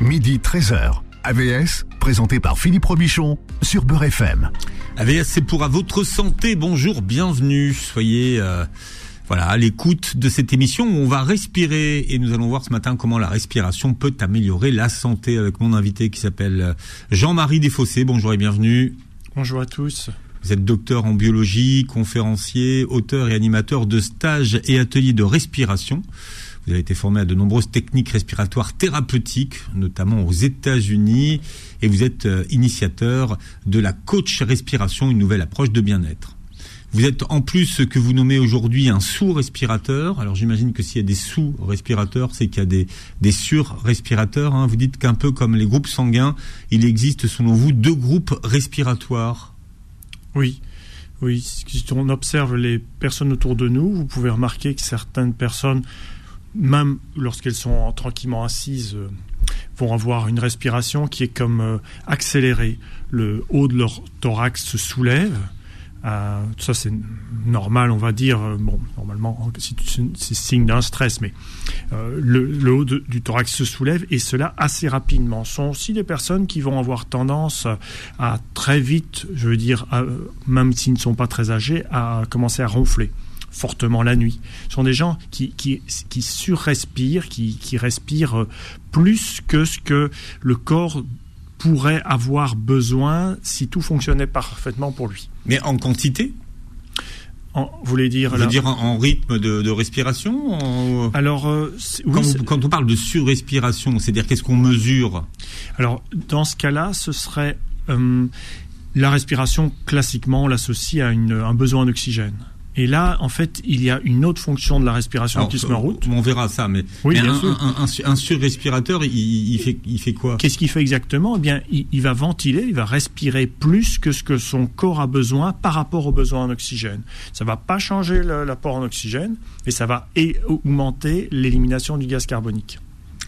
midi 13h. AVS, présenté par Philippe Robichon sur Beurre FM. AVS, c'est pour à votre santé. Bonjour, bienvenue. Soyez euh, voilà à l'écoute de cette émission où on va respirer et nous allons voir ce matin comment la respiration peut améliorer la santé avec mon invité qui s'appelle euh, Jean-Marie Desfossés. Bonjour et bienvenue. Bonjour à tous. Vous êtes docteur en biologie, conférencier, auteur et animateur de stages et ateliers de respiration. Vous avez été formé à de nombreuses techniques respiratoires thérapeutiques, notamment aux États-Unis, et vous êtes euh, initiateur de la coach respiration, une nouvelle approche de bien-être. Vous êtes en plus ce que vous nommez aujourd'hui un sous-respirateur. Alors j'imagine que s'il y a des sous-respirateurs, c'est qu'il y a des, des sur-respirateurs. Hein. Vous dites qu'un peu comme les groupes sanguins, il existe selon vous deux groupes respiratoires. Oui. Oui, si on observe les personnes autour de nous, vous pouvez remarquer que certaines personnes même lorsqu'elles sont tranquillement assises, euh, vont avoir une respiration qui est comme euh, accélérée. Le haut de leur thorax se soulève. Euh, ça, c'est normal, on va dire. Bon, normalement, c'est signe d'un stress, mais le, haut du thorax se soulève et cela assez rapidement. Ce sont aussi des personnes qui vont avoir tendance à très vite, je veux dire, même s'ils ne sont pas très âgés, à commencer à ronfler fortement la nuit. Ce sont des gens qui, qui, qui surrespirent, qui, qui respirent euh, plus que ce que le corps pourrait avoir besoin si tout fonctionnait parfaitement pour lui. Mais en quantité? En, vous voulez dire, vous dire en, rythme de, respiration Alors, euh, quand, on parle de surrespiration, c'est-à-dire qu'est-ce qu'on mesure? Alors, dans ce cas-là, ce serait euh, la respiration. Classiquement, on l'associe à une, un besoin d'oxygène. Et là, en fait, il y a une autre fonction de la respiration qui se met en route. On verra ça, mais, un, surrespirateur, il, fait, il fait quoi? Qu'est-ce qu'il fait exactement? Eh bien, il, va ventiler, il va respirer plus que ce que son corps a besoin par rapport aux besoins en oxygène. Ça va pas changer l'apport en oxygène, mais ça va augmenter l'élimination du gaz carbonique.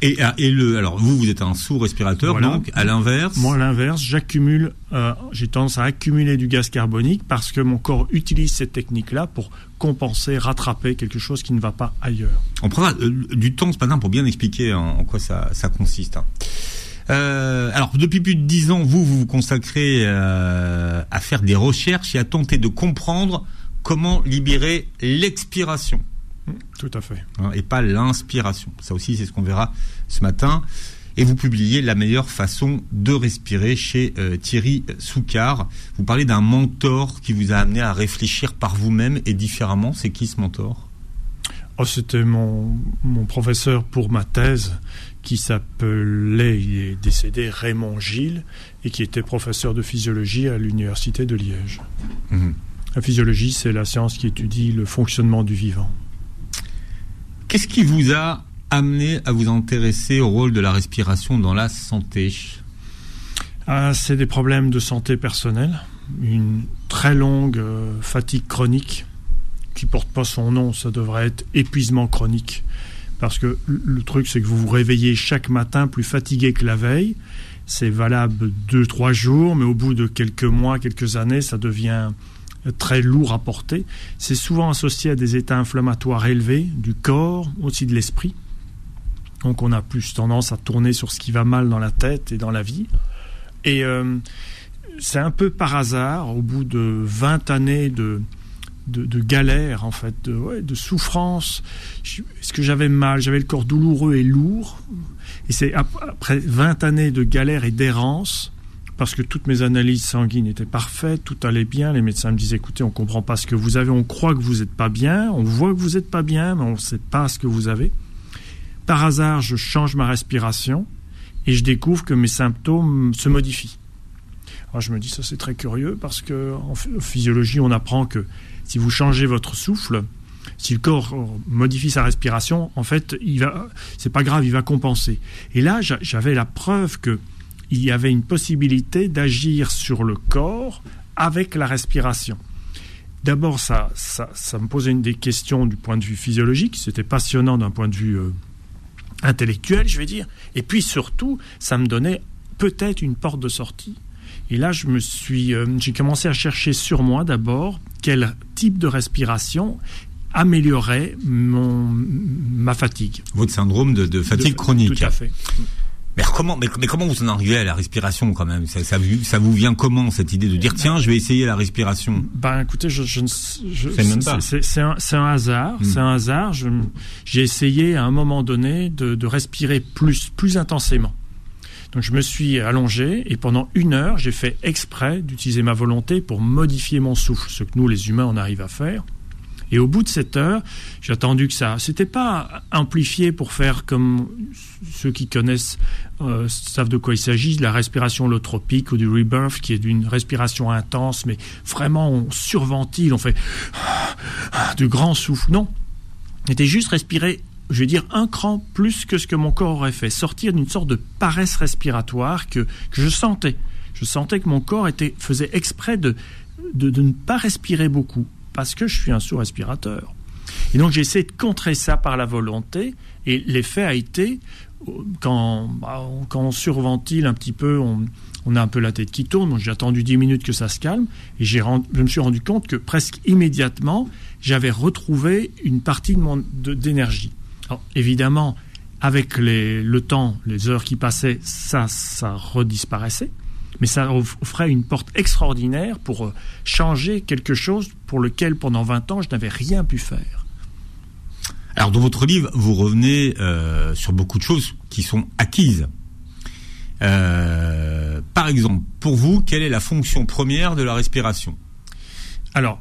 Et, euh, et, le, alors vous, vous êtes un sous-respirateur, donc à l'inverse. Moi, à l'inverse, j'accumule, euh, j'ai tendance à accumuler du gaz carbonique parce que mon corps utilise cette technique-là pour compenser, rattraper quelque chose qui ne va pas ailleurs. On prendra euh, du temps ce matin pour bien expliquer en, quoi ça, ça consiste. Hein. Euh, alors, depuis plus de dix ans, vous, vous vous consacrez à faire des recherches et à tenter de comprendre comment libérer l'expiration. Tout à fait. Hein, et pas l'inspiration. Ça aussi, c'est ce qu'on verra ce matin. Et vous publiez La meilleure façon de respirer chez euh, Thierry Soucard. Vous parlez d'un mentor qui vous a amené à réfléchir par vous-même et différemment. C'est qui ce mentor? Oh, C'était mon, mon professeur pour ma thèse qui s'appelait, il est décédé, Raymond Gilles, et qui était professeur de physiologie à l'Université de Liège. Mmh. La physiologie, c'est la science qui étudie le fonctionnement du vivant. Qu'est-ce qui vous a amené à vous intéresser au rôle de la respiration dans la santé? Ah, C'est des problèmes de santé personnelle, une très longue euh, fatigue chronique qui porte pas son nom, ça devrait être épuisement chronique. Parce que le truc, c'est que vous vous réveillez chaque matin plus fatigué que la veille. C'est valable deux, trois jours, mais au bout de quelques mois, quelques années, ça devient très lourd à porter. C'est souvent associé à des états inflammatoires élevés du corps, aussi de l'esprit. Donc on a plus tendance à tourner sur ce qui va mal dans la tête et dans la vie. Et euh, c'est un peu par hasard, au bout de 20 années de, de, galère, en fait, de, souffrance, est-ce que j'avais mal? J'avais le corps douloureux et lourd. Et c'est après 20 années de galère et d'errance parce que toutes mes analyses sanguines étaient parfaites, tout allait bien. Les médecins me disaient écoutez, on comprend pas ce que vous avez, on croit que vous n'êtes pas bien, on voit que vous n'êtes pas bien, mais on ne sait pas ce que vous avez. Par hasard, je change ma respiration et je découvre que mes symptômes se modifient. Alors je me dis ça c'est très curieux parce que en physiologie on apprend que si vous changez votre souffle, si le corps modifie sa respiration, en fait, il va, c'est pas grave, il va compenser. Et là, j'avais la preuve que il y avait une possibilité d'agir sur le corps avec la respiration. D'abord, ça, ça, me posait une des questions du point de vue physiologique, c'était passionnant d'un point de vue euh, intellectuel, je vais dire. Et puis surtout, ça me donnait peut-être une porte de sortie. Et là, je me suis, euh, j'ai commencé à chercher sur moi d'abord quel type de respiration améliorait mon, ma fatigue. Votre syndrome de, fatigue chronique. Tout à fait. Mais comment, mais, comment vous en arrivez à la respiration quand même? Ça, ça, ça, vous vient comment cette idée de dire tiens, je vais essayer la respiration? Ben écoutez, je, je ne c'est un, un, hasard, hmm. c'est un hasard. J'ai essayé à un moment donné de, de respirer plus, plus intensément. Donc je me suis allongé et pendant une heure, j'ai fait exprès d'utiliser ma volonté pour modifier mon souffle, ce que nous les humains on arrive à faire. Et au bout de cette heure, j'ai attendu que ça. C'était pas amplifié pour faire comme ceux qui connaissent euh, savent de quoi il s'agit, de la respiration holotropique ou du rebirth, qui est d'une respiration intense, mais vraiment on surventile, on fait de grands souffles. Non, c'était juste respirer je vais dire, un cran plus que ce que mon corps aurait fait, sortir d'une sorte de paresse respiratoire que, que, je sentais. Je sentais que mon corps était, faisait exprès de, de ne pas respirer beaucoup parce que je suis un sous-respirateur. Et donc j'ai essayé de contrer ça par la volonté, et l'effet a été, quand, bah, quand on surventile un petit peu, on, a un peu la tête qui tourne, donc j'ai attendu 10 minutes que ça se calme, et je me suis rendu compte que presque immédiatement, j'avais retrouvé une partie d'énergie. évidemment, avec le temps, les heures qui passaient, ça, ça redisparaissait mais ça offrait une porte extraordinaire pour euh, changer quelque chose pour lequel pendant 20 ans je n'avais rien pu faire. Alors dans votre livre, vous revenez euh, sur beaucoup de choses qui sont acquises. Euh, par exemple, pour vous, quelle est la fonction première de la respiration? Alors,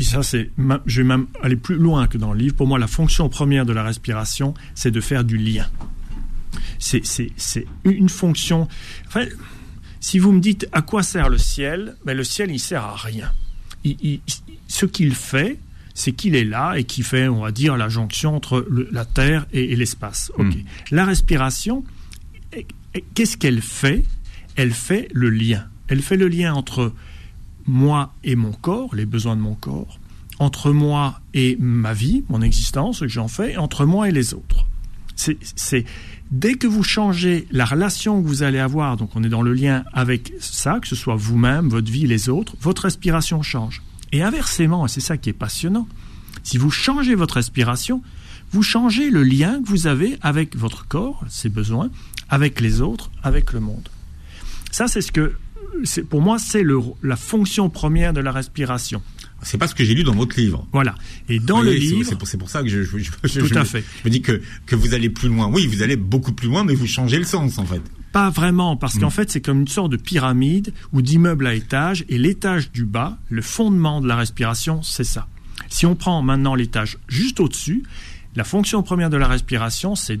ça c'est, je vais même aller plus loin que dans le livre. Pour moi, la fonction première de la respiration, c'est de faire du lien. C'est, une fonction. Enfin, si vous me dites à quoi sert le ciel, ben le ciel, il sert à rien. ce qu'il fait, c'est qu'il est là et qui fait, on va dire, la jonction entre la Terre et, l'espace. Hmm. La respiration, qu'est-ce qu'elle fait? Elle fait le lien. Elle fait le lien entre moi et mon corps, les besoins de mon corps, entre moi et ma vie, mon existence, ce que j'en fais, et entre moi et les autres. C'est Dès que vous changez la relation que vous allez avoir, donc on est dans le lien avec ça, que ce soit vous-même, votre vie, les autres, votre respiration change. Et inversement, et c'est ça qui est passionnant, si vous changez votre respiration, vous changez le lien que vous avez avec votre corps, ses besoins, avec les autres, avec le monde. Ça, c'est ce que, pour moi, c'est la fonction première de la respiration. C'est pas ce que j'ai lu dans votre livre. Voilà. Et dans le livre, c'est pour, ça que je, je, je, tout à fait. je me dis que que vous allez plus loin. Oui, vous allez beaucoup plus loin, mais vous changez le sens en fait. Pas vraiment, parce qu'en mm. fait, c'est comme une sorte de pyramide ou d'immeuble à étage, et l'étage du bas, le fondement de la respiration, c'est ça. Si on prend maintenant l'étage juste au-dessus, la fonction première de la respiration, c'est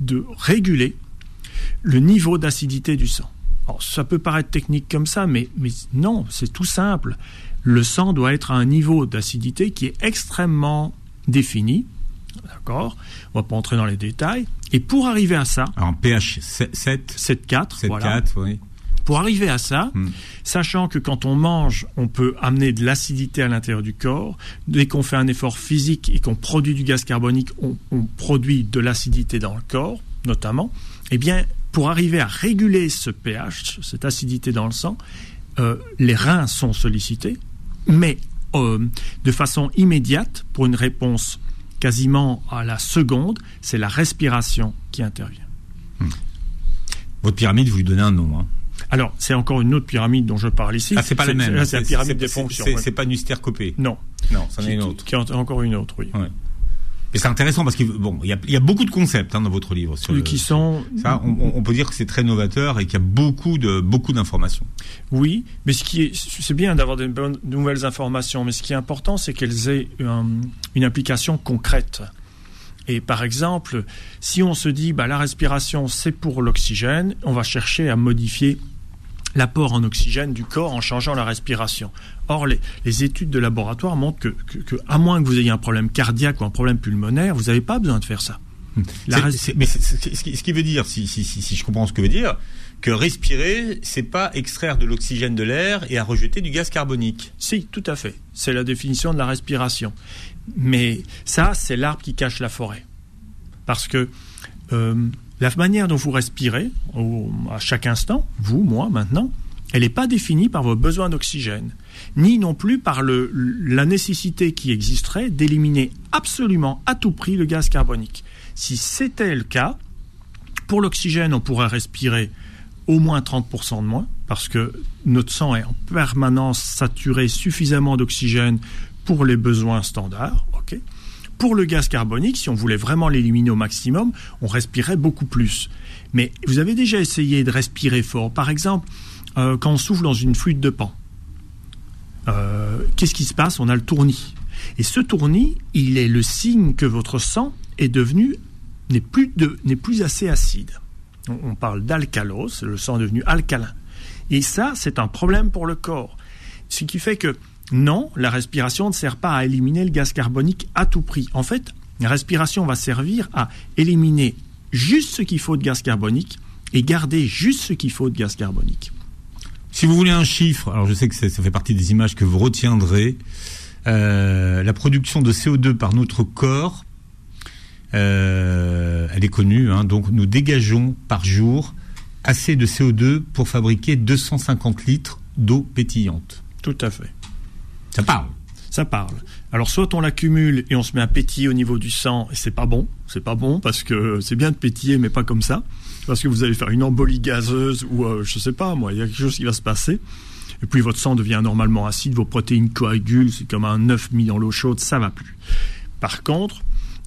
de réguler le niveau d'acidité du sang. Alors, ça peut paraître technique comme ça, mais, mais non, c'est tout simple le sang doit être à un niveau d'acidité qui est extrêmement défini. D'accord? On va pas entrer dans les détails. Et pour arriver à ça. En pH 7 7,4. voilà. oui. Pour arriver à ça, hmm. sachant que quand on mange, on peut amener de l'acidité à l'intérieur du corps, dès qu'on fait un effort physique et qu'on produit du gaz carbonique, on, produit de l'acidité dans le corps, notamment, eh bien, pour arriver à réguler ce pH, cette acidité dans le sang, euh, les reins sont sollicités, mais euh, de façon immédiate, pour une réponse quasiment à la seconde, c'est la respiration qui intervient. Hmm. Votre pyramide, vous lui donnez un nom. Hein. Alors, c'est encore une autre pyramide dont je parle ici. Ah, c'est pas la même. C'est la pyramide des fonctions. C'est pas une copée. Non. Non, c'en est une autre. Qui, est encore une autre, oui. Mais c'est intéressant parce qu'il bon, il y a, beaucoup de concepts hein, dans votre livre. Sur qui sont. Ça, on, peut dire que c'est très novateur et qu'il y a beaucoup de beaucoup d'informations. Oui, mais ce qui est, c'est bien d'avoir de, nouvelles informations, mais ce qui est important, c'est qu'elles aient une application concrète. Et par exemple, si on se dit, bah, la respiration, c'est pour l'oxygène, on va chercher à modifier l'apport en oxygène du corps en changeant la respiration. Or, les, études de laboratoire montrent que, à moins que vous ayez un problème cardiaque ou un problème pulmonaire, vous n'avez pas besoin de faire ça. mais ce qui veut dire, si, je comprends ce que veut dire, que respirer, c'est pas extraire de l'oxygène de l'air et à rejeter du gaz carbonique. Si, tout à fait. C'est la définition de la respiration. Mais ça, c'est l'arbre qui cache la forêt. Parce que euh, la manière dont vous respirez, à chaque instant, vous, moi, maintenant, elle n'est pas définie par vos besoins d'oxygène, ni non plus par la nécessité qui existerait d'éliminer absolument à tout prix le gaz carbonique. Si c'était le cas, Pour l'oxygène, on pourrait respirer au moins 30% de moins, parce que notre sang est en permanence saturé suffisamment d'oxygène pour les besoins standards. ok pour le gaz carbonique, si on voulait vraiment l'éliminer au maximum, on respirait beaucoup plus. Mais vous avez déjà essayé de respirer fort. Par exemple, euh, quand on souffle dans une flûte de pan, euh, qu'est-ce qui se passe? On a le tournis. Et ce tournis, il est le signe que votre sang est devenu n'est plus, n'est plus assez acide. On, on parle d'alcalose, le sang est devenu alcalin. Et ça, c'est un problème pour le corps. Ce qui fait que non, la respiration ne sert pas à éliminer le gaz carbonique à tout prix. En fait, la respiration va servir à éliminer juste ce qu'il faut de gaz carbonique et garder juste ce qu'il faut de gaz carbonique. Si vous voulez un chiffre, alors je sais que ça fait partie des images que vous retiendrez, euh, la production de CO2 par notre corps, euh, elle est connue, hein, donc nous dégageons par jour assez de CO2 pour fabriquer 250 litres d'eau pétillante. Tout à fait. Ça parle. Ça parle. Alors soit on l'accumule et on se met à pétiller au niveau du sang et c'est pas bon, c'est pas bon parce que c'est bien de pétiller mais pas comme ça parce que vous allez faire une embolie gazeuse ou euh, je sais pas moi, il y a quelque chose qui va se passer. Et puis votre sang devient normalement acide, vos protéines coagulent, c'est comme un œuf mis dans l'eau chaude, ça va plus. Par contre,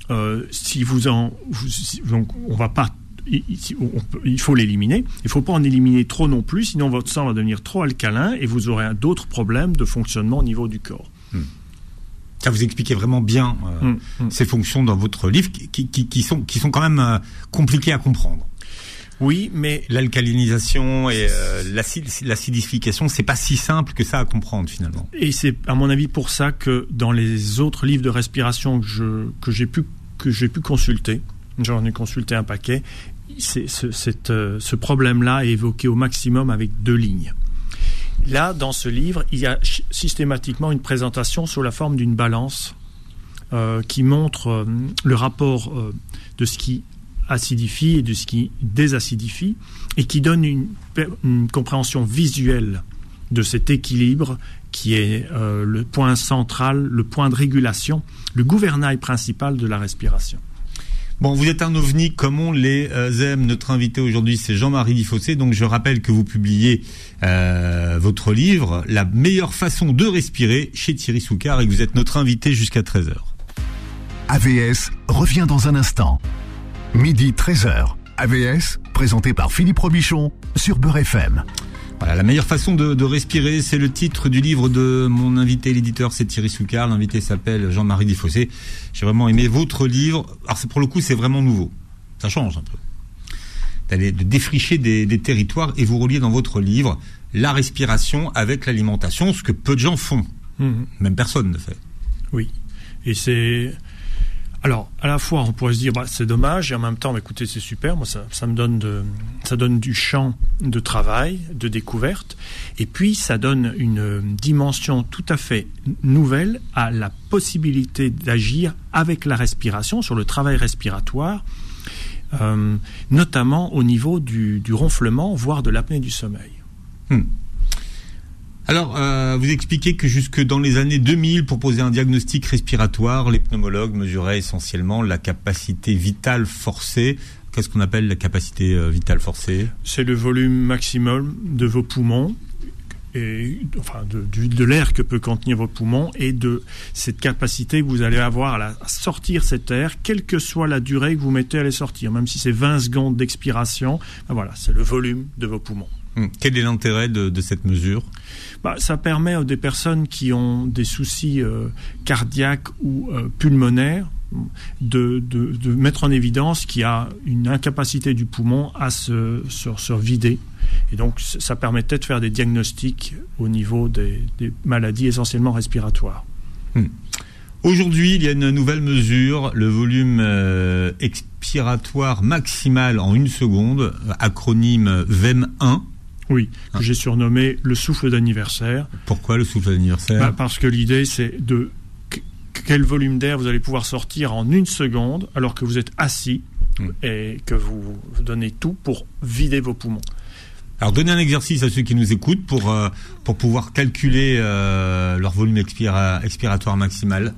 euh, si vous en, vous, donc on va pas il, il faut l'éliminer. Il ne faut pas en éliminer trop non plus, sinon votre sang va devenir trop alcalin et vous aurez d'autres problèmes de fonctionnement au niveau du corps. Hmm. Ça vous expliquez vraiment bien euh, Hmm, hmm. ces fonctions dans votre livre qui, qui, qui- qui sont, qui sont quand même euh, compliquées à comprendre. Oui, mais L'alcalinisation et euh, l'acid- l'acidification, c'est pas si simple que ça à comprendre finalement. Et c'est à mon avis pour ça que dans les autres livres de respiration que je que j'ai pu que j'ai pu consulter, j'en ai consulté un paquet, c'est, ce, cette, euh, ce problème-là est évoqué au maximum avec deux lignes. Là, dans ce livre, il y a systématiquement une présentation sous la forme d'une balance euh, qui montre euh, le rapport euh, de ce qui acidifie et de ce qui désacidifie et qui donne une, compréhension visuelle de cet équilibre qui est le point central, le point de régulation, le gouvernail principal de la respiration. Bon, vous êtes un ovni comme on les euh, aime. Notre invité aujourd'hui, c'est Jean-Marie Difossé. Donc, je rappelle que vous publiez euh, votre livre, La meilleure façon de respirer, chez Thierry Soucard, et que vous êtes notre invité jusqu'à 13h. AVS revient dans un instant. Midi 13h. AVS, présenté par Philippe Robichon sur Beurre FM. Voilà, la meilleure façon de, de respirer, c'est le titre du livre de mon invité, l'éditeur, c'est Thierry Soucard. L'invité s'appelle Jean-Marie Difossé. J'ai vraiment aimé votre livre. Alors, pour le coup, c'est vraiment nouveau. Ça change un peu. D'aller de défricher des, des territoires et vous relier dans votre livre la respiration avec l'alimentation, ce que peu de gens font. Mhm. Même personne ne fait. Oui. Et c'est. Alors, à la fois, on pourrait se dire, bah, c'est dommage, et en même temps, bah, écoutez, c'est super. Moi, ça, ça me donne de, ça donne du champ de travail, de découverte, et puis ça donne une dimension tout à fait nouvelle à la possibilité d'agir avec la respiration sur le travail respiratoire, euh, notamment au niveau du, du ronflement, voire de l'apnée du sommeil. Alors, euh, vous expliquez que jusque dans les années 2000, pour poser un diagnostic respiratoire, les pneumologues mesuraient essentiellement la capacité vitale forcée. Qu'est-ce qu'on appelle la capacité euh, vitale forcée? C'est le volume maximum de vos poumons et enfin de, l'air que peut contenir vos poumons et de cette capacité que vous allez avoir à sortir cet air, quelle que soit la durée que vous mettez à les sortir, même si c'est 20 secondes d'expiration, ben voilà, c'est le volume de vos poumons. Hum, Quel est l'intérêt de, de cette mesure? Bah, ça permet à des personnes qui ont des soucis euh, cardiaques ou euh, pulmonaires de, de, de mettre en évidence qu'il y a une incapacité du poumon à se, se, se vider. Et donc, ça permettait de faire des diagnostics au niveau des, des maladies essentiellement respiratoires. Aujourd'hui, il y a une nouvelle mesure, le volume euh, expiratoire maximal en une seconde, acronyme VEM1. Oui, que Ah. j'ai surnommé le souffle d'anniversaire. Pourquoi le souffle d'anniversaire Bah, parce que l'idée, c'est de qu- quel volume d'air vous allez pouvoir sortir en une seconde alors que vous êtes assis Mm. et que vous donnez tout pour vider vos poumons. Alors donnez un exercice à ceux qui nous écoutent pour euh, pour pouvoir calculer euh, leur volume expiratoire maximal.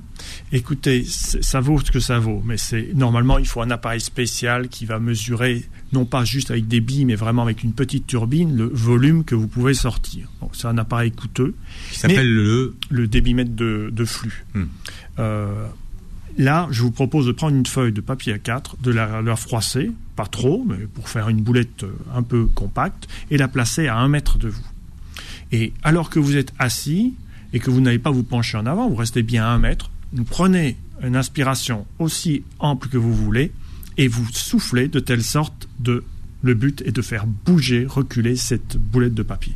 Écoutez, ça vaut ce que ça vaut, mais c'est normalement il faut un appareil spécial qui va mesurer non pas juste avec des billes, mais vraiment avec une petite turbine le volume que vous pouvez sortir. c'est un appareil coûteux. Qui s'appelle le le débitmètre de, flux. Hmm. Euh, Là, je vous propose de prendre une feuille de papier à 4, de la, froisser, pas trop, mais pour faire une boulette euh, un peu compacte, et la placer à un mètre de vous. Et alors que vous êtes assis et que vous n'allez pas vous pencher en avant, vous restez bien à un mètre, vous prenez une inspiration aussi ample que vous voulez et vous soufflez de telle sorte de le but est de faire bouger, reculer cette boulette de papier.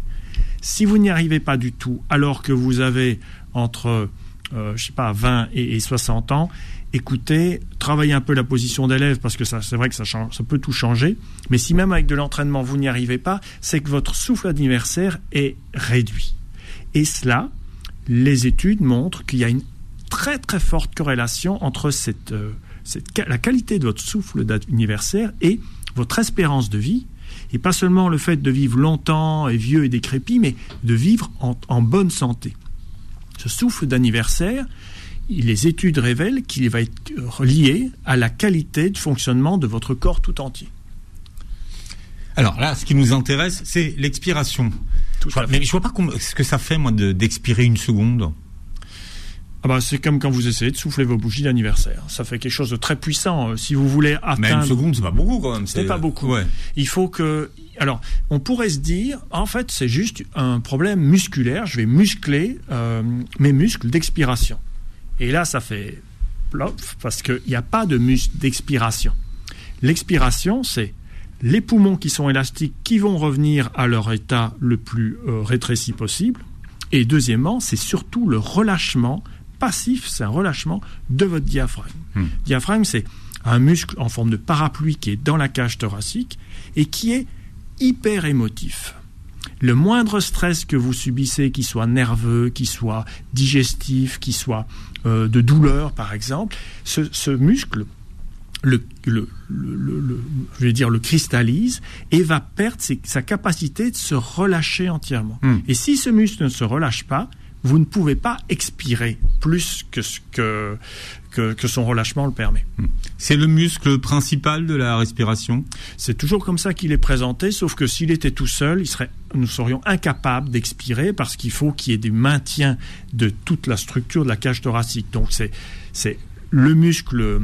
Si vous n'y arrivez pas du tout, alors que vous avez entre euh, je sais pas, 20 et, 60 ans, écoutez, travaillez un peu la position d'élève parce que ça, c'est vrai que ça, change, ça peut tout changer. Mais si même avec de l'entraînement vous n'y arrivez pas, c'est que votre souffle anniversaire est réduit. Et cela, les études montrent qu'il y a une très très forte corrélation entre cette, euh, cette, la qualité de votre souffle anniversaire et votre espérance de vie. Et pas seulement le fait de vivre longtemps et vieux et décrépit, mais de vivre en bonne santé. Ce souffle d'anniversaire, les études révèlent qu'il va être lié à la qualité de fonctionnement de votre corps tout entier. Alors là, ce qui nous intéresse, c'est l'expiration. Mais je vois pas ce que ça fait, moi, d'expirer une seconde. Ah bah, c'est comme quand vous essayez de souffler vos bougies d'anniversaire. Ça fait quelque chose de très puissant. Si vous voulez atteindre... Mais une seconde, c'est pas beaucoup quand même. C'est pas beaucoup. Il faut que... Alors, on pourrait se dire, en fait, c'est juste un problème musculaire. Je vais muscler euh, mes muscles d'expiration. Et là, ça fait plop, parce qu'il n'y a pas de muscle d'expiration. L'expiration, c'est les poumons qui sont élastiques qui vont revenir à leur état le plus euh, rétréci possible. Et deuxièmement, c'est surtout le relâchement passif, c'est un relâchement de votre diaphragme. Hmm. Diaphragme, c'est un muscle en forme de parapluie qui est dans la cage thoracique et qui est hyper émotif. Le moindre stress que vous subissez, qu'il soit nerveux, qu'il soit digestif, qu'il soit euh, de douleur, par exemple, ce, muscle, le, le, je vais dire, le cristallise et va perdre sa capacité de se relâcher entièrement. Hmm. Et si ce muscle ne se relâche pas, vous ne pouvez pas expirer plus que ce que, que, son relâchement le permet. Hmm. C'est le muscle principal de la respiration? C'est toujours comme ça qu'il est présenté, sauf que s'il était tout seul, il serait, nous serions incapables d'expirer parce qu'il faut qu'il y ait du maintien de toute la structure de la cage thoracique. Donc c'est, c'est le muscle,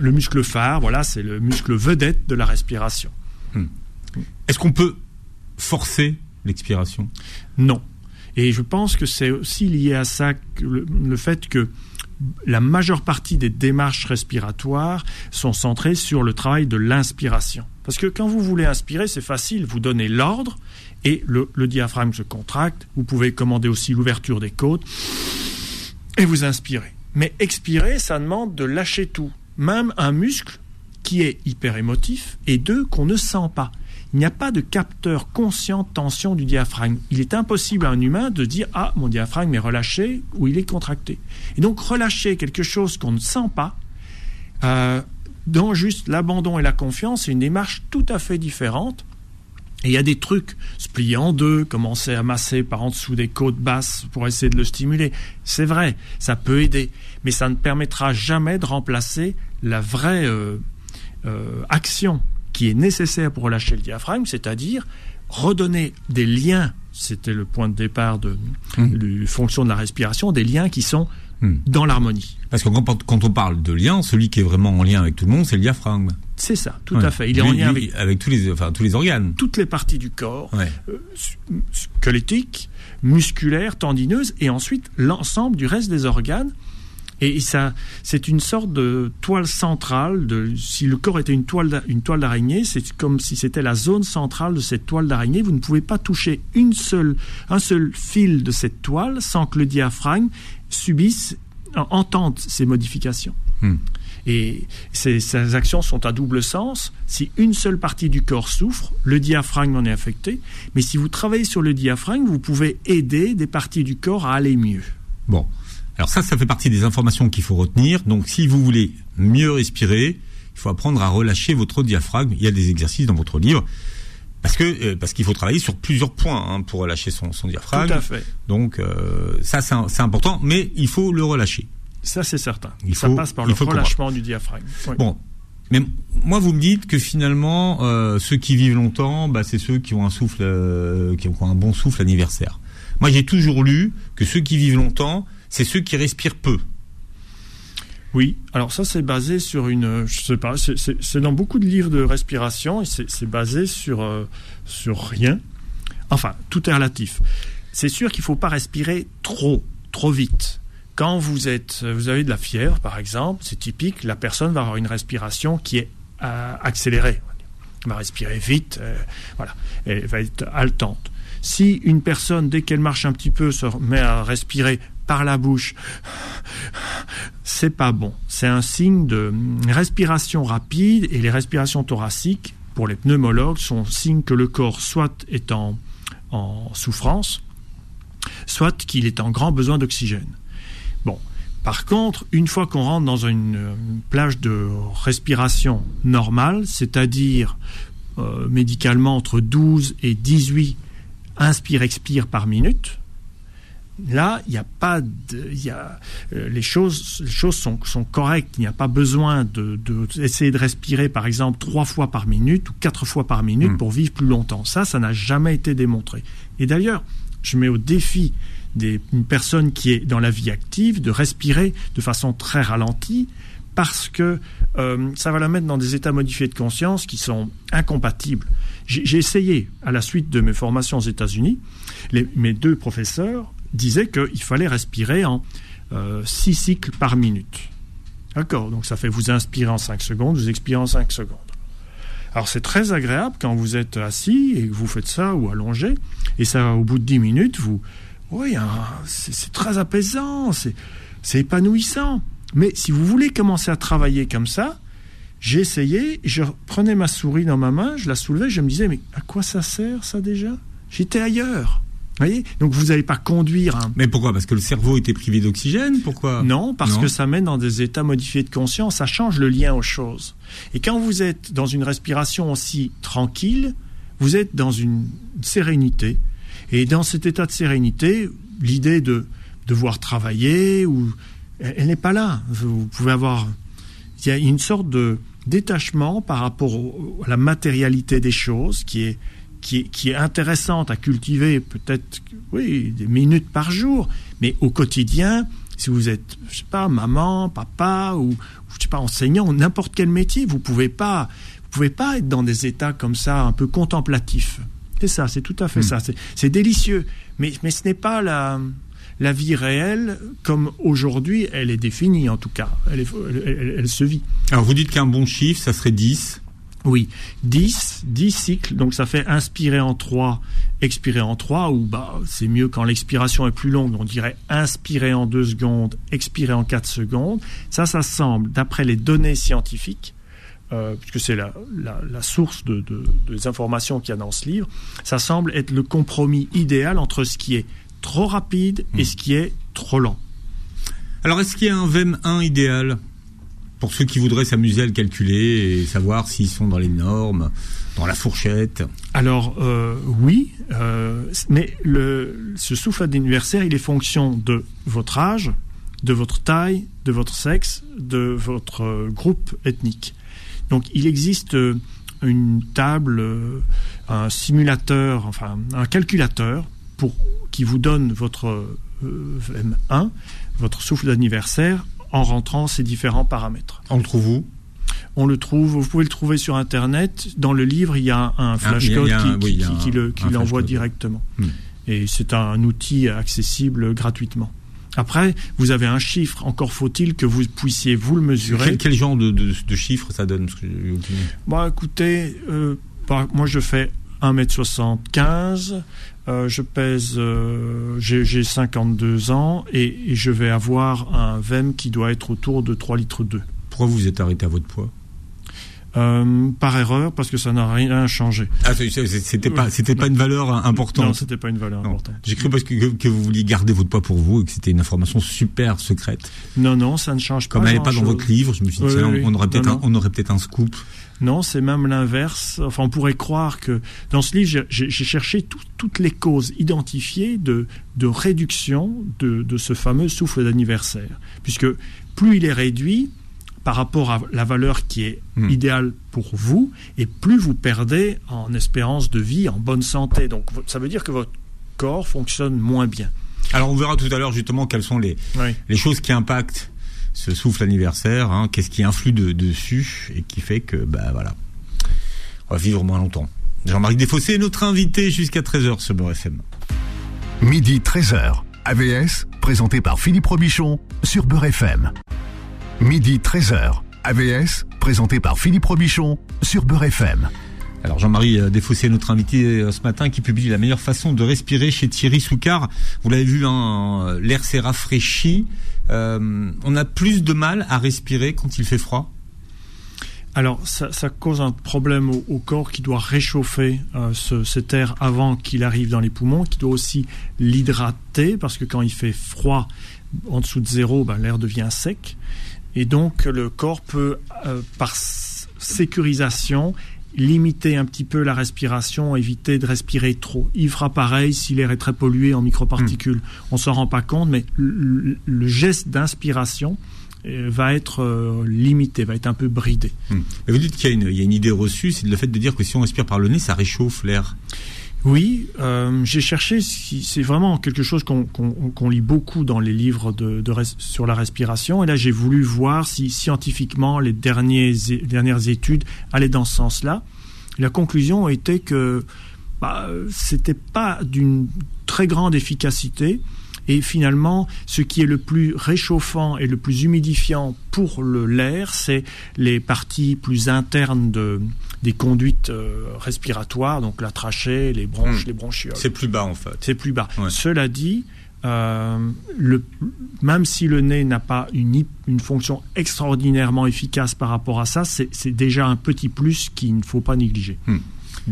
le muscle phare, voilà, c'est le muscle vedette de la respiration. Hmm. Est-ce qu'on peut forcer l'expiration? Non. Et je pense que c'est aussi lié à ça le, fait que la majeure partie des démarches respiratoires sont centrées sur le travail de l'inspiration. Parce que quand vous voulez inspirer, c'est facile, vous donnez l'ordre et le, diaphragme se contracte. Vous pouvez commander aussi l'ouverture des côtes et vous inspirez. Mais expirer, ça demande de lâcher tout, même un muscle qui est hyper émotif et deux qu'on ne sent pas il n'y a pas de capteur conscient de tension du diaphragme. Il est impossible à un humain de dire ah mon diaphragme est relâché ou il est contracté. Et donc relâcher quelque chose qu'on ne sent pas, euh, dans juste l'abandon et la confiance, c'est une démarche tout à fait différente. Et il y a des trucs, se plier en deux, commencer à masser par en dessous des côtes basses pour essayer de le stimuler. C'est vrai, ça peut aider, mais ça ne permettra jamais de remplacer la vraie euh, euh, action qui est nécessaire pour relâcher le diaphragme, c'est-à-dire redonner des liens, c'était le point de départ de, mmh. fonction de la respiration, des liens qui sont mmh. dans l'harmonie. Parce que quand, on parle de lien, celui qui est vraiment en lien avec tout le monde, c'est le diaphragme. C'est ça, tout à fait. Il est en lien avec, tous, les, enfin, tous les organes. Toutes les parties du corps, euh, squelettiques, musculaires, tendineuses, et ensuite l'ensemble du reste des organes et ça, c'est une sorte de toile centrale. De, si le corps était une toile, une toile d'araignée, c'est comme si c'était la zone centrale de cette toile d'araignée. Vous ne pouvez pas toucher une seule, un seul fil de cette toile sans que le diaphragme subisse, entende ces modifications. Hmm. Et ces, ces, actions sont à double sens. Si une seule partie du corps souffre, le diaphragme en est affecté. Mais si vous travaillez sur le diaphragme, vous pouvez aider des parties du corps à aller mieux. Bon, alors ça, ça fait partie des informations qu'il faut retenir. Donc si vous voulez mieux respirer, il faut apprendre à relâcher votre diaphragme. Il y a des exercices dans votre livre. Parce que euh, parce qu'il faut travailler sur plusieurs points hein, pour relâcher son, son diaphragme. Tout à fait. Donc euh, ça c'est important, mais il faut le relâcher. Ça c'est certain. Il ça passe par le relâchement du diaphragme. Bon, mais moi vous me dites que finalement euh, ceux qui vivent longtemps, bah, c'est ceux qui ont un souffle, euh, qui ont un bon souffle anniversaire. Moi j'ai toujours lu que ceux qui vivent longtemps, c'est ceux qui respirent peu. Oui, alors ça c'est basé sur une, je sais pas, c'est dans beaucoup de livres de respiration et c'est basé sur euh, sur rien. Enfin, tout est relatif. C'est sûr qu'il faut pas respirer trop, trop vite. Quand vous êtes, vous avez de la fièvre par exemple, c'est typique, la personne va avoir une respiration qui est euh, accélérée. Elle va respirer vite, euh, voilà, elle va être haletante. Si une personne, dès qu'elle marche un petit peu, se met à respirer par la bouche, c'est pas bon. C'est un signe de respiration rapide et les respirations thoraciques, pour les pneumologues, sont signe que le corps soit est en, souffrance, soit qu'il est en grand besoin d'oxygène. Bon. Par contre, une fois qu'on rentre dans une, plage de respiration normale, c'est-à-dire euh, médicalement entre 12 et 18 inspire-expire par minute, Là, il n'y a pas de, y a, euh, les choses, les choses sont, sont correctes. Il n'y a pas besoin de, de, de respirer, par exemple, trois fois par minute ou quatre fois par minute hmm. pour vivre plus longtemps. Ça, ça n'a jamais été démontré. Et d'ailleurs, je mets au défi des, une personne qui est dans la vie active de respirer de façon très ralentie parce que euh, ça va la mettre dans des états modifiés de conscience qui sont incompatibles. J'ai essayé, à la suite de mes formations aux États-Unis, mes deux professeurs disait qu'il fallait respirer en 6 euh, cycles par minute. D'accord Donc ça fait vous inspirer en 5 secondes, vous expirez en 5 secondes. Alors c'est très agréable quand vous êtes assis et que vous faites ça ou allongé, et ça au bout de 10 minutes, vous... Oui, hein, c'est très apaisant, c'est épanouissant. Mais si vous voulez commencer à travailler comme ça, j'ai essayé, je prenais ma souris dans ma main, je la soulevais, je me disais, mais à quoi ça sert ça déjà? J'étais ailleurs. Donc vous n'allez pas conduire un... Mais pourquoi? Parce que le cerveau était privé d'oxygène Pourquoi? Non, parce que ça mène dans des états modifiés de conscience, ça change le lien aux choses. Et quand vous êtes dans une respiration aussi tranquille, vous êtes dans une sérénité. Et dans cet état de sérénité, l'idée de devoir travailler, ou, elle, n'est pas là. Vous pouvez avoir... Il y a une sorte de détachement par rapport à la matérialité des choses qui est qui est, intéressante à cultiver peut-être oui des minutes par jour, mais au quotidien, si vous êtes je sais pas maman, papa ou je sais pas enseignant, n'importe quel métier, vous pouvez pas vous pouvez pas être dans des états comme ça un peu contemplatifs. C'est ça, c'est tout à fait hmm. ça. C'est délicieux, mais mais ce n'est pas la la vie réelle, comme aujourd'hui, elle est définie en tout cas. Elle, elle, elle se vit. Alors vous dites qu'un bon chiffre, ça serait 10 oui, 10, 10 cycles, donc ça fait inspirer en 3, expirer en 3, ou bah, c'est mieux quand l'expiration est plus longue, on dirait inspirer en 2 secondes, expirer en 4 secondes. Ça, ça semble, d'après les données scientifiques, euh, puisque c'est la, la, source de, des informations qu'il y a dans ce livre, ça semble être le compromis idéal entre ce qui est trop rapide et hmm. ce qui est trop lent. Alors, est-ce qu'il y a un VEM 1 idéal? Pour ceux qui voudraient s'amuser à le calculer et savoir s'ils sont dans les normes, dans la fourchette Alors euh, oui, euh, mais ce souffle d'anniversaire, il est fonction de votre âge, de votre taille, de votre sexe, de votre euh, groupe ethnique. Donc il existe une table, un simulateur, enfin un calculateur pour qui vous donne votre M1, votre souffle d'anniversaire en rentrant ces différents paramètres. On le trouve où? On le trouve, vous pouvez le trouver sur Internet. Dans le livre, il y a un flashcode qui, l'envoie directement. Hmm. Et c'est un outil accessible gratuitement. Après, vous avez un chiffre. Encore faut-il que vous puissiez vous le mesurer. Quel, genre de, de, chiffre ça donne Bon, écoutez, euh, moi je fais 1m75, euh, je pèse, euh, j'ai 52 ans et, je vais avoir un VEM qui doit être autour de 3 litres 2. Pourquoi vous êtes arrêté à votre poids? Euh, par erreur parce que ça n'a rien changé. Ah, c'était pas, c'était pas une valeur importante. Non, c'était pas une valeur importante. J'ai cru parce que, que, vous vouliez garder votre poids pour vous et que c'était une information super secrète. Non, non, ça ne change pas. Comme elle n'est pas dans votre livre, je me suis dit, on, aurait peut-être, on aurait peut-être un scoop. Non, c'est même l'inverse. Enfin, on pourrait croire que dans ce livre, j'ai cherché toutes les causes identifiées de, de réduction de, de ce fameux souffle d'anniversaire, puisque plus il est réduit, par rapport à la valeur qui est hmm. idéale pour vous, et plus vous perdez en espérance de vie, en bonne santé. Donc ça veut dire que votre corps fonctionne moins bien. Alors on verra tout à l'heure justement quelles sont les, les choses qui impactent ce souffle anniversaire, hein. qu'est-ce qui influe dessus et qui fait que, bah voilà, on va vivre moins longtemps. Jean-Marie Desfossé est notre invité jusqu'à 13h sur Beurre FM. Midi 13h, AVS, présenté par Philippe Robichon sur Beurre FM. Midi 13h. AVS, présenté par Philippe Robichon sur Beurre FM. Alors Jean-Marie euh, Desfossé, notre invité euh, ce matin, qui publie la meilleure façon de respirer chez Thierry Soucard. Vous l'avez vu, hein, l'air s'est rafraîchi. Euh, on a plus de mal à respirer quand il fait froid? Alors, ça, cause un problème au, corps qui doit réchauffer cet air avant qu'il arrive dans les poumons, qui doit aussi l'hydrater, parce que quand il fait froid, en dessous de zéro, ben, l'air devient sec. Et donc le corps peut, euh, par sécurisation, limiter un petit peu la respiration, éviter de respirer trop. Il fera pareil si l'air est très pollué en microparticules. On hmm. On s'en rend pas compte, mais le, geste d'inspiration euh, va être euh, limité, va être un peu bridé. Hmm. vous dites qu'il y, y, a une idée reçue, c'est le fait de dire que si on respire par le nez, ça réchauffe l'air. Oui, euh, j'ai cherché, c'est vraiment quelque chose qu'on lit beaucoup dans les livres sur la respiration, et là j'ai voulu voir si scientifiquement les, dernières études allaient dans ce sens-là. La conclusion était que bah, c'était pas d'une très grande efficacité, et finalement, ce qui est le plus réchauffant et le plus humidifiant pour l'air, c'est les parties plus internes de, des conduites euh, respiratoires, donc la trachée, les bronches, hmm. les bronchioles. C'est plus bas en fait. C'est plus bas. Cela dit, euh, le, même si le nez n'a pas une, une, fonction extraordinairement efficace par rapport à ça, c'est déjà un petit plus qu'il ne faut pas négliger. Hmm.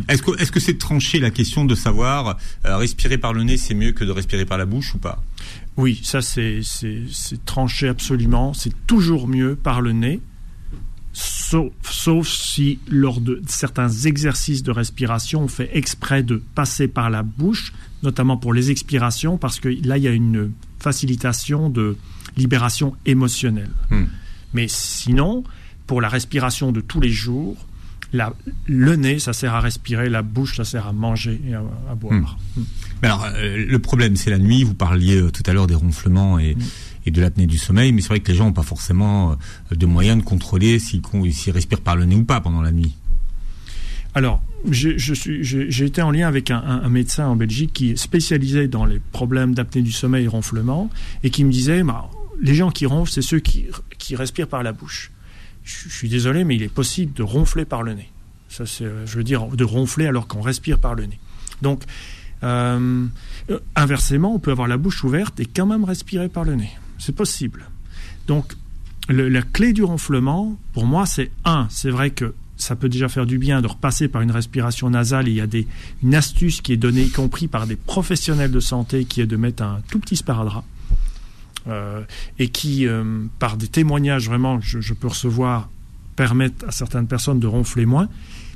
Est-ce que est-ce que c'est tranché la question de savoir euh, respirer par le nez c'est mieux que de respirer par la bouche ou pas? Oui, ça c'est c'est tranché absolument. C'est toujours mieux par le nez. Sauf, sauf, si lors de certains exercices de respiration, on fait exprès de passer par la bouche, notamment pour les expirations, parce que là, il y a une facilitation de libération émotionnelle. Hmm. Mais sinon, pour la respiration de tous les jours, le nez, ça sert à respirer, la bouche, ça sert à manger et à, boire. Hmm. Mais alors, euh, le problème, c'est la nuit. Vous parliez euh, tout à l'heure des ronflements et, hmm. de l'apnée du sommeil, mais c'est vrai que les gens n'ont pas forcément euh, de moyens de contrôler s'ils respirent par le nez ou pas pendant la nuit. Alors, j'ai été en lien avec un, médecin en Belgique qui est spécialisé dans les problèmes d'apnée du sommeil et ronflement, et qui me disait, bah, les gens qui ronflent, c'est ceux qui respirent par la bouche je suis désolé, mais il est possible de ronfler par le nez. Ça, c'est, euh, je veux dire, de ronfler alors qu'on respire par le nez. Donc, euh, inversement, on peut avoir la bouche ouverte et quand même respirer par le nez. C'est possible. Donc, la clé du ronflement, pour moi, c'est un, c'est vrai que ça peut déjà faire du bien de repasser par une respiration nasale. Il y a une astuce qui est donnée, y compris par des professionnels de santé, qui est de mettre un tout petit sparadrap euh, et qui, euh, par des témoignages vraiment que je, peux recevoir, permettent à certaines personnes de ronfler moins.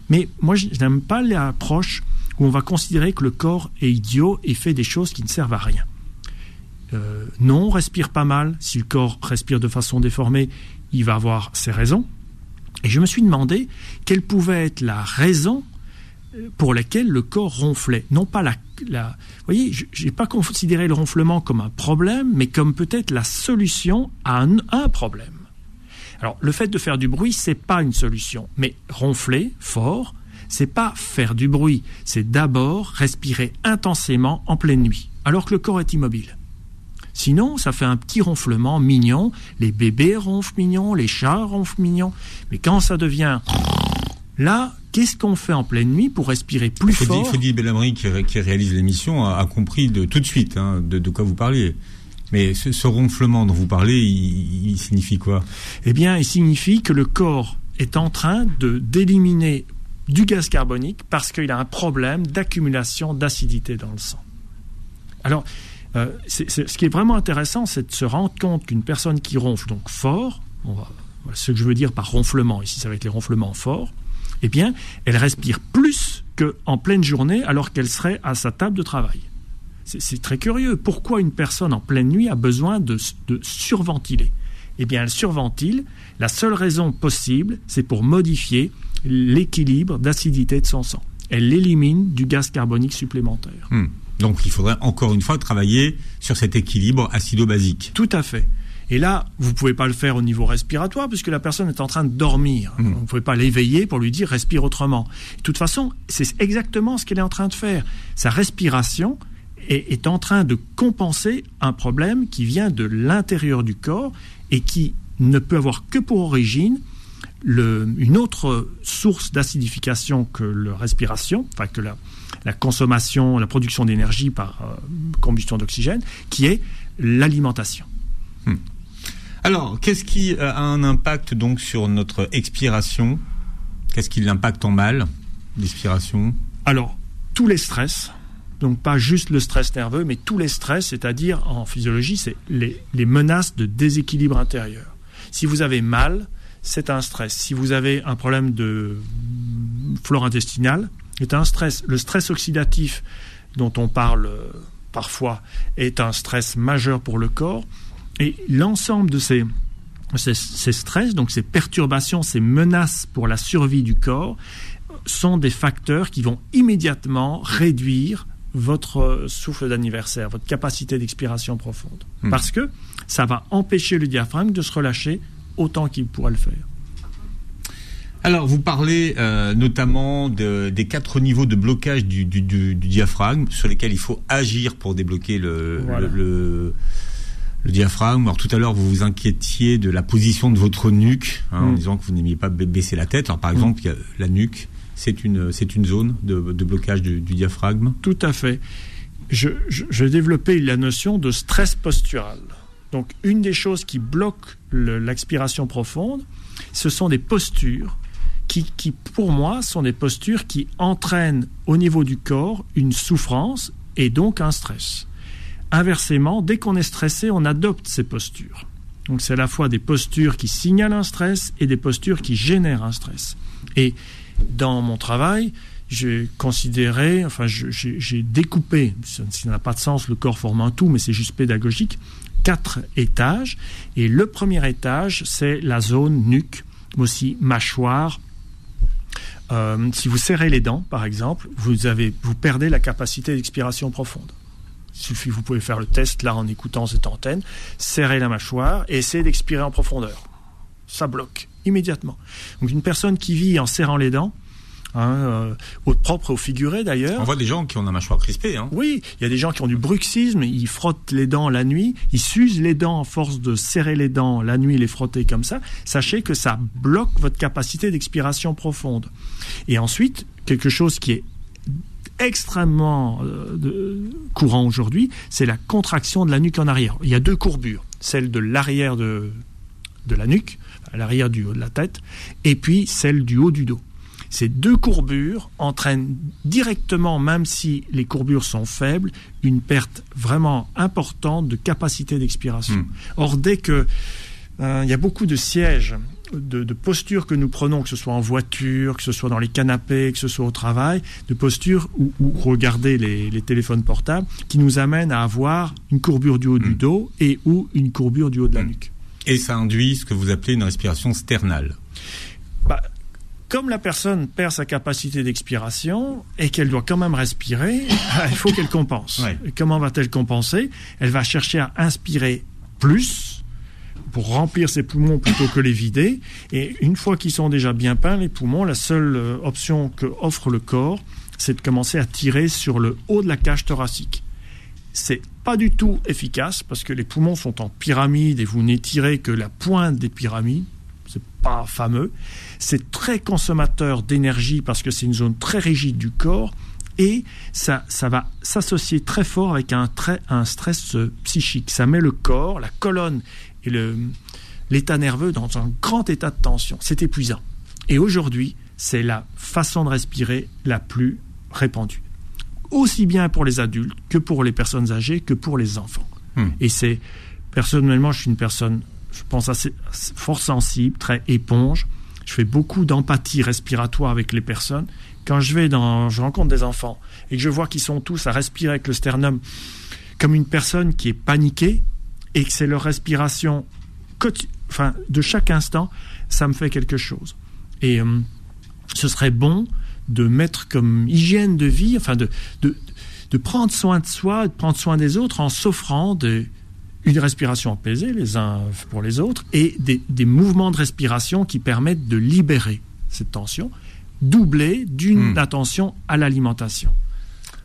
Mais moi, je n'aime pas l'approche où on va considérer que le corps est idiot et fait des choses qui ne servent à rien. Euh, non, on respire pas mal. Si le corps respire de façon déformée, il va avoir ses raisons. Et je me suis demandé quelle pouvait être la raison pour laquelle le corps ronflait. Non pas la vous voyez, je n'ai pas considéré le ronflement comme un problème, mais comme peut-être la solution à un, problème. Alors, le fait de faire du bruit, c'est pas une solution, mais ronfler fort, c'est pas faire du bruit, c'est d'abord respirer intensément en pleine nuit, alors que le corps est immobile. Sinon, ça fait un petit ronflement mignon. Les bébés ronflent mignon, les chats ronflent mignon. Mais quand ça devient Là, qu'est-ce qu'on fait en pleine nuit pour respirer plus fort Fodi Bellamri, qui, qui réalise l'émission, a, compris de, tout de suite hein, de, quoi vous parliez. Mais ce, ronflement dont vous parlez, il, signifie quoi? Eh bien, il signifie que le corps est en train de d'éliminer du gaz carbonique parce qu'il a un problème d'accumulation d'acidité dans le sang. Alors, euh, ce qui est vraiment intéressant, c'est de se rendre compte qu'une personne qui ronfle donc fort, ce que je veux dire par ronflement, ici ça va être les ronflements forts, eh bien, elle respire plus qu'en pleine journée alors qu'elle serait à sa table de travail. C'est très curieux. Pourquoi une personne en pleine nuit a besoin de, de surventiler? Eh bien, elle surventile. La seule raison possible, c'est pour modifier l'équilibre d'acidité de son sang. Elle élimine du gaz carbonique supplémentaire. Hmm. Donc il faudrait encore une fois travailler sur cet équilibre acido-basique. Tout à fait. Et là, vous ne pouvez pas le faire au niveau respiratoire puisque la personne est en train de dormir. Hmm. Vous ne pouvez pas l'éveiller pour lui dire respire autrement. De toute façon, c'est exactement ce qu'elle est en train de faire. Sa respiration est, est en train de compenser un problème qui vient de l'intérieur du corps et qui ne peut avoir que pour origine une autre source d'acidification que la respiration, enfin que la, consommation, la production d'énergie par euh, combustion d'oxygène, qui est l'alimentation. Alors, qu'est-ce qui a un impact donc sur notre expiration? Qu'est-ce qui l'impacte en mal, l'expiration? Alors, tous les stress, donc pas juste le stress nerveux, mais tous les stress, c'est-à-dire en physiologie, c'est les, les menaces de déséquilibre intérieur. Si vous avez mal, c'est un stress. Si vous avez un problème de flore intestinale, c'est un stress. Le stress oxydatif dont on parle euh, parfois est un stress majeur pour le corps. Et l'ensemble de ces, ces, stress, donc ces perturbations, ces menaces pour la survie du corps, sont des facteurs qui vont immédiatement réduire votre souffle d'anniversaire, votre capacité d'expiration profonde. Hmm. Parce que ça va empêcher le diaphragme de se relâcher autant qu'il pourra le faire. Alors, vous parlez euh, notamment des quatre niveaux de blocage du, diaphragme sur lesquels il faut agir pour débloquer le, le, diaphragme. Alors, tout à l'heure, vous vous inquiétiez de la position de votre nuque hein, en mm. disant que vous n'aimiez pas baisser la tête. Alors, par mm. exemple, la nuque, c'est une, c'est une zone de, blocage du, diaphragme. Tout à fait. Je, je, développé la notion de stress postural. Donc, une des choses qui bloque l'expiration profonde, ce sont des postures qui, qui, pour moi, sont des postures qui entraînent au niveau du corps une souffrance et donc un stress. Inversement, dès qu'on est stressé, on adopte ces postures. Donc c'est à la fois des postures qui signalent un stress et des postures qui génèrent un stress. Et dans mon travail, j'ai considéré, enfin j'ai découpé, ça n'a pas de sens, le corps forme un tout, mais c'est juste pédagogique, quatre étages. Et le premier étage, c'est la zone nuque, mais aussi mâchoire. Euh, si vous serrez les dents, par exemple, vous, avez, vous perdez la capacité d'expiration profonde. Il suffit, vous pouvez faire le test là en écoutant cette antenne, serrer la mâchoire et essayer d'expirer en profondeur. Ça bloque immédiatement. Donc une personne qui vit en serrant les dents, hein, euh, au propre et au figuré d'ailleurs. On voit des gens qui ont la mâchoire crispée. Hein. Oui, il y a des gens qui ont du bruxisme, ils frottent les dents la nuit, ils s'usent les dents en force de serrer les dents la nuit, les frotter comme ça. Sachez que ça bloque votre capacité d'expiration profonde. Et ensuite, quelque chose qui est extrêmement euh, courant aujourd'hui, c'est la contraction de la nuque en arrière. Il y a deux courbures, celle de l'arrière de, de la nuque, à l'arrière du haut de la tête, et puis celle du haut du dos. Ces deux courbures entraînent directement, même si les courbures sont faibles, une perte vraiment importante de capacité d'expiration. Hmm. Or, dès que euh, il y a beaucoup de sièges, de, postures que nous prenons, que ce soit en voiture, que ce soit dans les canapés, que ce soit au travail, de postures ou, regarder les, téléphones portables, qui nous amènent à avoir une courbure du haut du hmm. dos et ou une courbure du haut de la hmm. nuque. Et ça induit ce que vous appelez une respiration sternale. Bah, comme la personne perd sa capacité d'expiration et qu'elle doit quand même respirer, il faut qu'elle compense. comment va-t-elle compenser? Elle va chercher à inspirer plus pour remplir ses poumons plutôt que les vider. Et une fois qu'ils sont déjà bien peints, les poumons, la seule euh, option que offre le corps, c'est de commencer à tirer sur le haut de la cage thoracique. C'est pas du tout efficace parce que les poumons sont en pyramide et vous n'étirez que la pointe des pyramides c'est pas fameux. C'est très consommateur d'énergie parce que c'est une zone très rigide du corps et ça, ça va s'associer très fort avec un, un stress euh, psychique. Ça met le corps, la colonne et l'état nerveux dans un grand état de tension. C'est épuisant. Et aujourd'hui, c'est la façon de respirer la plus répandue. Aussi bien pour les adultes que pour les personnes âgées que pour les enfants. Hmm. Et c'est, personnellement, je suis une personne, je pense, assez, fort sensible, très éponge. Je fais beaucoup d'empathie respiratoire avec les personnes. Quand je vais dans, je rencontre des enfants et que je vois qu'ils sont tous à respirer avec le sternum comme une personne qui est paniquée et que c'est leur respiration enfin, de chaque instant, ça me fait quelque chose. Et euh, ce serait bon de mettre comme hygiène de vie, enfin de, de, de prendre soin de soi, de prendre soin des autres en s'offrant de, une respiration apaisée les uns pour les autres et des, des mouvements de respiration qui permettent de libérer cette tension, doublée d'une Hmm. attention à l'alimentation.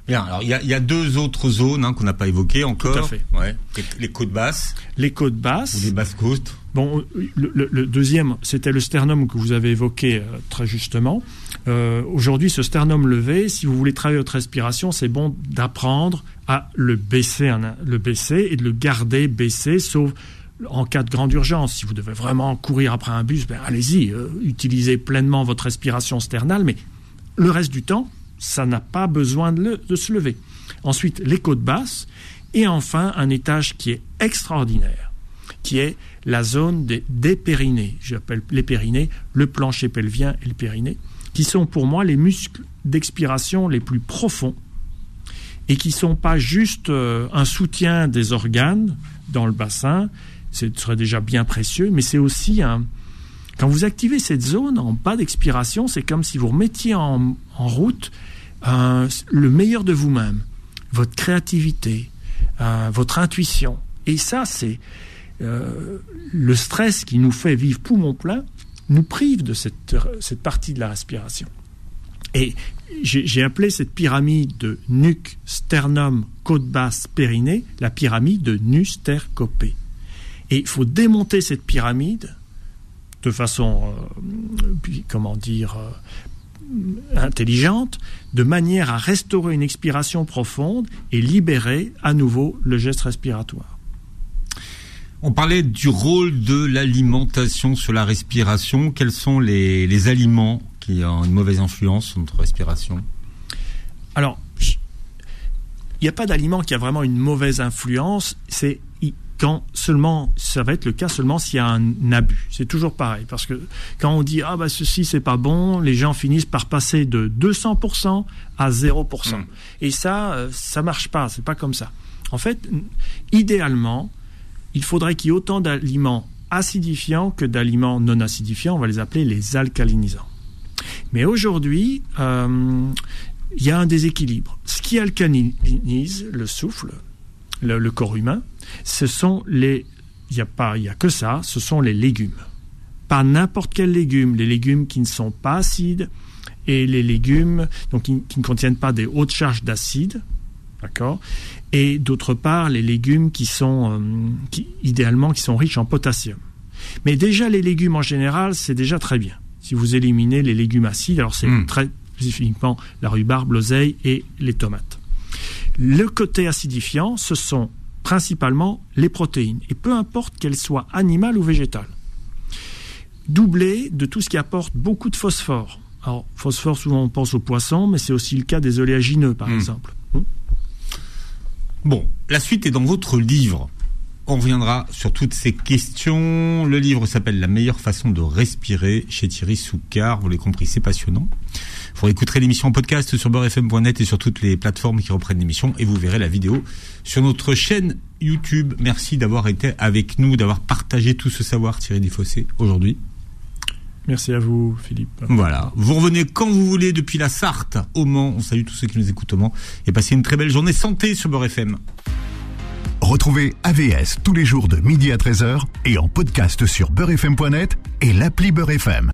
Bien, alors il y a, il y a deux autres zones hein, qu'on n'a pas évoquées encore. Tout à fait. Ouais. Les, les côtes basses Les côtes ou basses, les basses côtes. Bon, le, le- le deuxième, c'était le sternum que vous avez évoqué euh, très justement. Euh, Aujourd'hui, ce sternum levé, si vous voulez travailler votre respiration, c'est bon d'apprendre à le baisser, un- le baisser et de le garder baissé, sauf en cas de grande urgence. Si vous devez vraiment courir après un bus, ben allez-y, euh, utilisez pleinement votre respiration sternale, mais le reste du temps, ça n'a pas besoin de, se lever. Ensuite, les côtes basses. Et enfin, un étage qui est extraordinaire, qui est la zone des, des périnées. J'appelle les périnées le plancher pelvien et le périnée, qui sont pour moi les muscles d'expiration les plus profonds et qui sont pas juste euh, un soutien des organes dans le bassin, ce serait déjà bien précieux, mais c'est aussi un, quand vous activez cette zone en bas d'expiration, c'est comme si vous remettiez en, en route euh, le meilleur de vous-même, votre créativité, euh, votre intuition. Et ça, c'est euh, le stress qui nous fait vivre poumon plein, nous prive de cette, cette partie de la respiration. Et j'ai appelé cette pyramide de nuque, sternum, côte basse, périnée, la pyramide de Nustercopé. Et il faut démonter cette pyramide de façon, comment dire, intelligente, de manière à restaurer une expiration profonde et libérer à nouveau le geste respiratoire. On parlait du rôle de l'alimentation sur la respiration. Quels sont les, les aliments qui ont une mauvaise influence sur notre respiration? Alors, il n'y a pas d'aliment qui a vraiment une mauvaise influence. C'est quand seulement, ça va être le cas seulement s'il y a un abus. C'est toujours pareil. Parce que quand on dit, ah bah ceci c'est pas bon, les gens finissent par passer de 200% à 0%. Mm. Et ça, euh, ça marche pas. C'est pas comme ça. En fait, idéalement, il faudrait qu'il y ait autant d'aliments acidifiants que d'aliments non acidifiants. On va les appeler les alcalinisants. Mais aujourd'hui, euh, il y a un déséquilibre. Ce qui alcalinise le souffle, le, le corps humain, ce sont les. Il n'y a, pas- il y a que ça, ce sont les légumes. Pas n'importe quel légume, les légumes qui ne sont pas acides et les légumes donc, qui, qui ne contiennent pas des hautes charges d'acide. D'accord? Et d'autre part, les légumes qui sont, euh, qui, idéalement, qui sont riches en potassium. Mais déjà, les légumes en général, c'est déjà très bien. Si vous éliminez les légumes acides, alors c'est Mm. très spécifiquement la rhubarbe, l'oseille et les tomates. Le côté acidifiant, ce sont principalement les protéines, et peu importe qu'elles soient animales ou végétales. Doublé de tout ce qui apporte beaucoup de phosphore. Alors, phosphore, souvent on pense aux poissons, mais c'est aussi le cas des oléagineux, par Mm. exemple. Hmm Bon, la suite est dans votre livre. On reviendra sur toutes ces questions. Le livre s'appelle La meilleure façon de respirer chez Thierry Soucard. Vous l'avez compris, c'est passionnant. Vous écouterez l'émission en podcast sur beurrefm.net et sur toutes les plateformes qui reprennent l'émission et vous verrez la vidéo sur notre chaîne YouTube. Merci d'avoir été avec nous, d'avoir partagé tout ce savoir, Thierry Desfossés, aujourd'hui. Merci à vous, Philippe. Voilà. Vous revenez quand vous voulez depuis la Sarthe au Mans. On salue tous ceux qui nous écoutent au Mans et passez une très belle journée santé sur Beurre FM. Retrouvez AVS tous les jours de midi à 13h et en podcast sur beurrefm.net et l'appli Beurre FM.